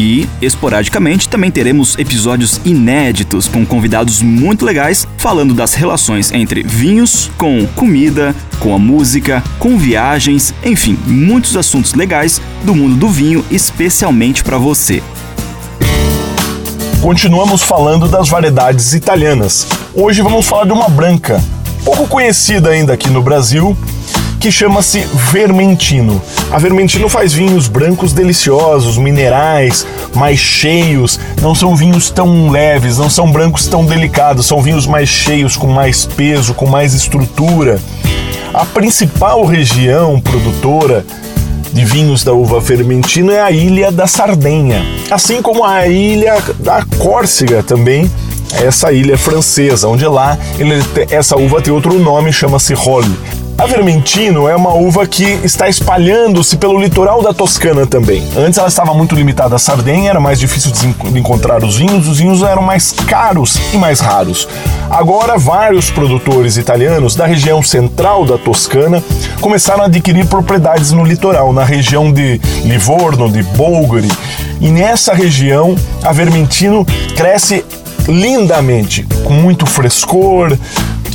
E, esporadicamente, também teremos episódios inéditos com convidados muito legais falando das relações entre vinhos, com comida, com a música, com viagens, enfim, muitos assuntos legais do mundo do vinho, especialmente para você. Continuamos falando das variedades italianas. Hoje vamos falar de uma branca, pouco conhecida ainda aqui no Brasil, que chama-se Vermentino. A Vermentino faz vinhos brancos deliciosos, minerais, mais cheios, não são vinhos tão leves, não são brancos tão delicados, são vinhos mais cheios, com mais peso, com mais estrutura. A principal região produtora de vinhos da uva Fermentino é a ilha da Sardenha, assim como a ilha da Córcega também, essa ilha francesa, onde lá ele, essa uva tem outro nome, chama-se Rolle. A Vermentino é uma uva que está espalhando-se pelo litoral da Toscana também. Antes ela estava muito limitada à Sardenha, era mais difícil de encontrar os vinhos, os vinhos eram mais caros e mais raros. Agora, vários produtores italianos da região central da Toscana começaram a adquirir propriedades no litoral, na região de Livorno, de Bolgari. E nessa região, a Vermentino cresce lindamente, com muito frescor,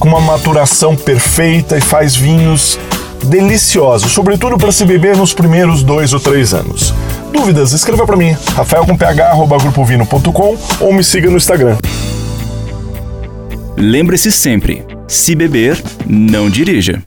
com uma maturação perfeita e faz vinhos deliciosos, sobretudo para se beber nos primeiros dois ou três anos. Dúvidas? Escreva para mim, rafael.ph@grupovino.com ou me siga no Instagram. Lembre-se sempre: se beber, não dirija.